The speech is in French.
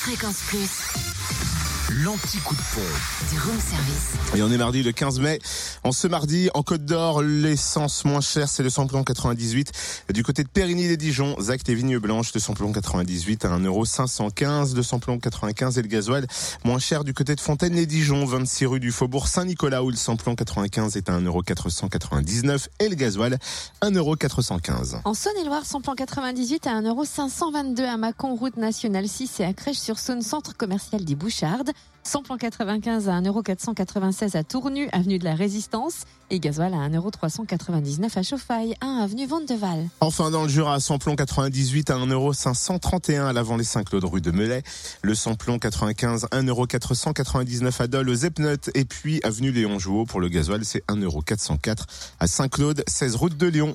Fréquence Plus, L'anti-coup de pompe. du room service. Et on est mardi le 15 mai. En ce mardi, en Côte d'Or, l'essence moins chère, c'est le samplon 98. Du côté de Périgny des Dijon, Zac et Vigne Blanche, le samplon 98 à 1,515€, le samplon 95 et le gasoil moins cher du côté de Fontaine les Dijon, 26 rue du Faubourg Saint-Nicolas où le samplon 95 est à 1,499€ et le gasoil 1,415€. En Saône-et-Loire, samplon 98 à 1,522€ à Mâcon, route nationale 6 et à Crèche-sur-Saône, centre commercial des Bouchardes. Samplon 95 à 1,496€ à Tournu, avenue de la Résistance. Et gasoil à 1,399€ à Chauffaille, 1 avenue Vandeval. Enfin, dans le Jura, samplon 98 à 1,531€ à l'avant les Saint-Claude rue de Melay. Le samplon 95, 1,499€ à Dole, aux Epnotes. Et puis, avenue Léon Jouot pour le gasoil, c'est 1,404€ à Saint-Claude, 16 route de Lyon.